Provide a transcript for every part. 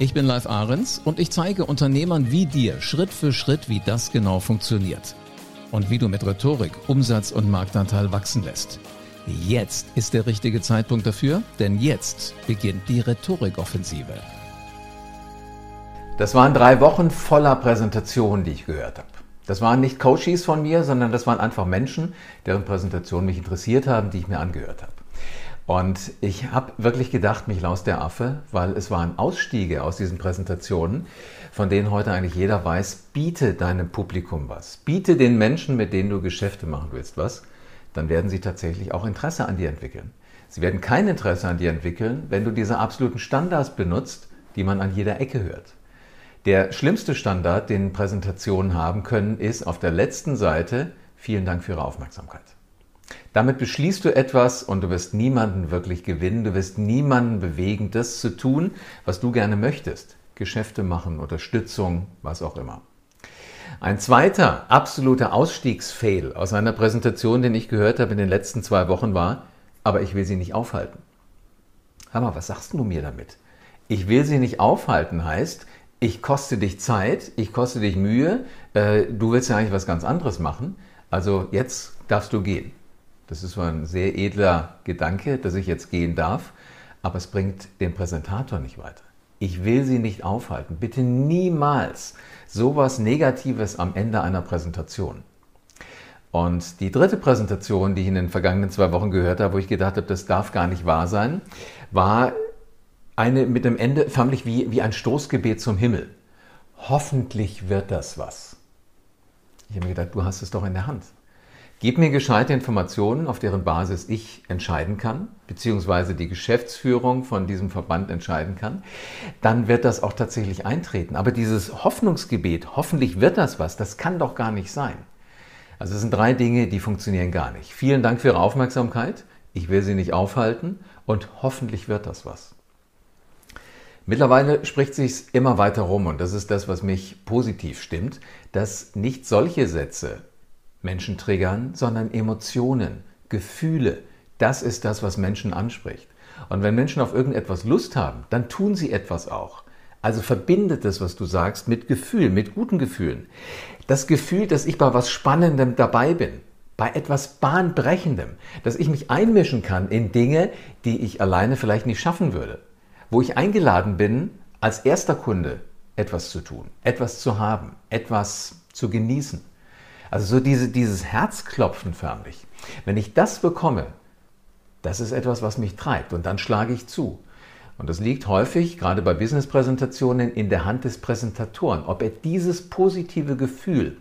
Ich bin Live Ahrens und ich zeige Unternehmern wie dir Schritt für Schritt, wie das genau funktioniert. Und wie du mit Rhetorik Umsatz und Marktanteil wachsen lässt. Jetzt ist der richtige Zeitpunkt dafür, denn jetzt beginnt die Rhetorikoffensive. Das waren drei Wochen voller Präsentationen, die ich gehört habe. Das waren nicht Coaches von mir, sondern das waren einfach Menschen, deren Präsentationen mich interessiert haben, die ich mir angehört habe. Und ich habe wirklich gedacht, mich laus der Affe, weil es waren Ausstiege aus diesen Präsentationen, von denen heute eigentlich jeder weiß, biete deinem Publikum was. Biete den Menschen, mit denen du Geschäfte machen willst, was. Dann werden sie tatsächlich auch Interesse an dir entwickeln. Sie werden kein Interesse an dir entwickeln, wenn du diese absoluten Standards benutzt, die man an jeder Ecke hört. Der schlimmste Standard, den Präsentationen haben können, ist auf der letzten Seite, vielen Dank für Ihre Aufmerksamkeit. Damit beschließt du etwas und du wirst niemanden wirklich gewinnen, du wirst niemanden bewegen, das zu tun, was du gerne möchtest. Geschäfte machen, Unterstützung, was auch immer. Ein zweiter absoluter Ausstiegsfail aus einer Präsentation, den ich gehört habe in den letzten zwei Wochen war, aber ich will sie nicht aufhalten. Mal, was sagst du mir damit? Ich will sie nicht aufhalten heißt, ich koste dich Zeit, ich koste dich Mühe, äh, du willst ja eigentlich was ganz anderes machen, also jetzt darfst du gehen. Das ist zwar ein sehr edler Gedanke, dass ich jetzt gehen darf, aber es bringt den Präsentator nicht weiter. Ich will Sie nicht aufhalten. Bitte niemals sowas Negatives am Ende einer Präsentation. Und die dritte Präsentation, die ich in den vergangenen zwei Wochen gehört habe, wo ich gedacht habe, das darf gar nicht wahr sein, war eine mit dem Ende förmlich wie, wie ein Stoßgebet zum Himmel. Hoffentlich wird das was. Ich habe mir gedacht, du hast es doch in der Hand. Gib mir gescheite Informationen, auf deren Basis ich entscheiden kann, beziehungsweise die Geschäftsführung von diesem Verband entscheiden kann, dann wird das auch tatsächlich eintreten. Aber dieses Hoffnungsgebet, hoffentlich wird das was, das kann doch gar nicht sein. Also es sind drei Dinge, die funktionieren gar nicht. Vielen Dank für Ihre Aufmerksamkeit. Ich will Sie nicht aufhalten und hoffentlich wird das was. Mittlerweile spricht sich immer weiter rum und das ist das, was mich positiv stimmt, dass nicht solche Sätze Menschen triggern, sondern Emotionen, Gefühle. Das ist das, was Menschen anspricht. Und wenn Menschen auf irgendetwas Lust haben, dann tun sie etwas auch. Also verbindet das, was du sagst, mit Gefühl, mit guten Gefühlen. Das Gefühl, dass ich bei was Spannendem dabei bin, bei etwas Bahnbrechendem, dass ich mich einmischen kann in Dinge, die ich alleine vielleicht nicht schaffen würde. Wo ich eingeladen bin, als erster Kunde etwas zu tun, etwas zu haben, etwas zu genießen. Also so diese, dieses Herzklopfen förmlich. Wenn ich das bekomme, das ist etwas, was mich treibt und dann schlage ich zu. Und das liegt häufig, gerade bei Business-Präsentationen, in der Hand des Präsentatoren. Ob er dieses positive Gefühl,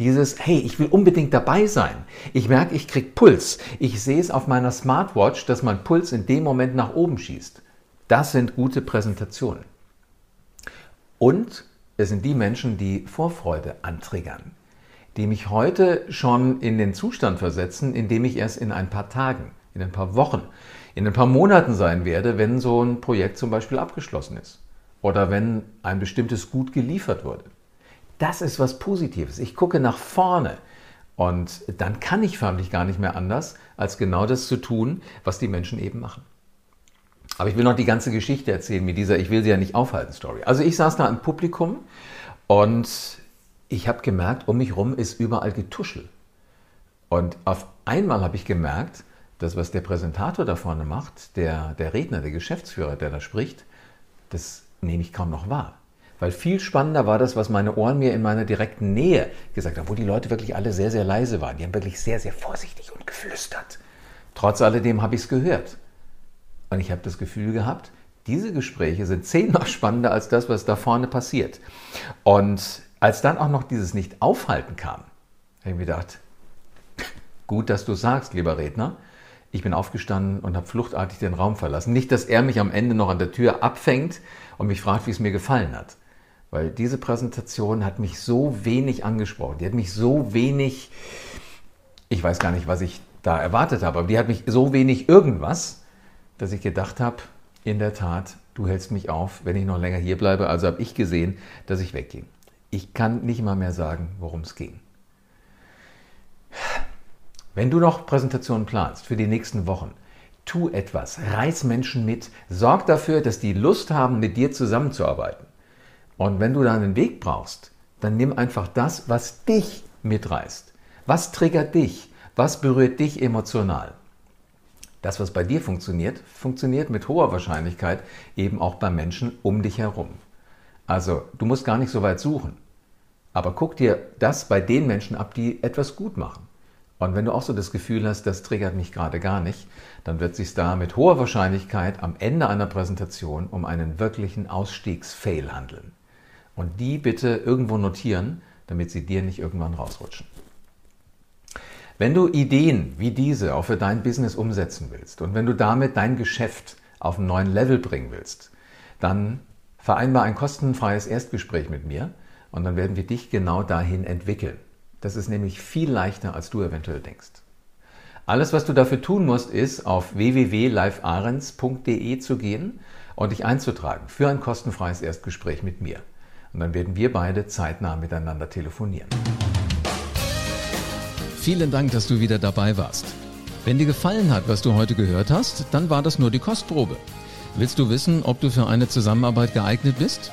dieses, hey, ich will unbedingt dabei sein. Ich merke, ich kriege Puls. Ich sehe es auf meiner Smartwatch, dass mein Puls in dem Moment nach oben schießt. Das sind gute Präsentationen. Und es sind die Menschen, die Vorfreude antriggern die mich heute schon in den Zustand versetzen, in dem ich erst in ein paar Tagen, in ein paar Wochen, in ein paar Monaten sein werde, wenn so ein Projekt zum Beispiel abgeschlossen ist oder wenn ein bestimmtes Gut geliefert wurde. Das ist was Positives. Ich gucke nach vorne und dann kann ich förmlich gar nicht mehr anders, als genau das zu tun, was die Menschen eben machen. Aber ich will noch die ganze Geschichte erzählen mit dieser Ich will sie ja nicht aufhalten Story. Also ich saß da im Publikum und ich habe gemerkt, um mich herum ist überall Getuschel. Und auf einmal habe ich gemerkt, dass was der Präsentator da vorne macht, der, der Redner, der Geschäftsführer, der da spricht, das nehme ich kaum noch wahr. Weil viel spannender war das, was meine Ohren mir in meiner direkten Nähe gesagt haben, wo die Leute wirklich alle sehr, sehr leise waren. Die haben wirklich sehr, sehr vorsichtig und geflüstert. Trotz alledem habe ich es gehört. Und ich habe das Gefühl gehabt, diese Gespräche sind zehnmal spannender als das, was da vorne passiert. Und als dann auch noch dieses Nicht-Aufhalten kam, habe ich mir gedacht, gut, dass du sagst, lieber Redner, Ich bin aufgestanden und habe fluchtartig den Raum verlassen. Nicht, dass er mich am Ende noch an der Tür abfängt und mich fragt, wie es mir gefallen hat. Weil diese Präsentation hat mich so wenig angesprochen. Die hat mich so wenig, ich weiß gar nicht, was ich da erwartet habe, aber die hat mich so wenig irgendwas, dass ich gedacht habe, in der Tat, du hältst mich auf, wenn ich noch länger hier bleibe. Also habe ich gesehen, dass ich wegging. Ich kann nicht mal mehr sagen, worum es ging. Wenn du noch Präsentationen planst für die nächsten Wochen, tu etwas, reiß Menschen mit, sorg dafür, dass die Lust haben, mit dir zusammenzuarbeiten. Und wenn du da einen Weg brauchst, dann nimm einfach das, was dich mitreißt. Was triggert dich? Was berührt dich emotional? Das, was bei dir funktioniert, funktioniert mit hoher Wahrscheinlichkeit eben auch bei Menschen um dich herum. Also du musst gar nicht so weit suchen. Aber guck dir das bei den Menschen ab, die etwas gut machen. Und wenn du auch so das Gefühl hast, das triggert mich gerade gar nicht, dann wird sich da mit hoher Wahrscheinlichkeit am Ende einer Präsentation um einen wirklichen Ausstiegsfail handeln. Und die bitte irgendwo notieren, damit sie dir nicht irgendwann rausrutschen. Wenn du Ideen wie diese auch für dein Business umsetzen willst und wenn du damit dein Geschäft auf einen neuen Level bringen willst, dann vereinbar ein kostenfreies Erstgespräch mit mir und dann werden wir dich genau dahin entwickeln. Das ist nämlich viel leichter, als du eventuell denkst. Alles, was du dafür tun musst, ist auf www.livearens.de zu gehen und dich einzutragen für ein kostenfreies Erstgespräch mit mir. Und dann werden wir beide zeitnah miteinander telefonieren. Vielen Dank, dass du wieder dabei warst. Wenn dir gefallen hat, was du heute gehört hast, dann war das nur die Kostprobe. Willst du wissen, ob du für eine Zusammenarbeit geeignet bist?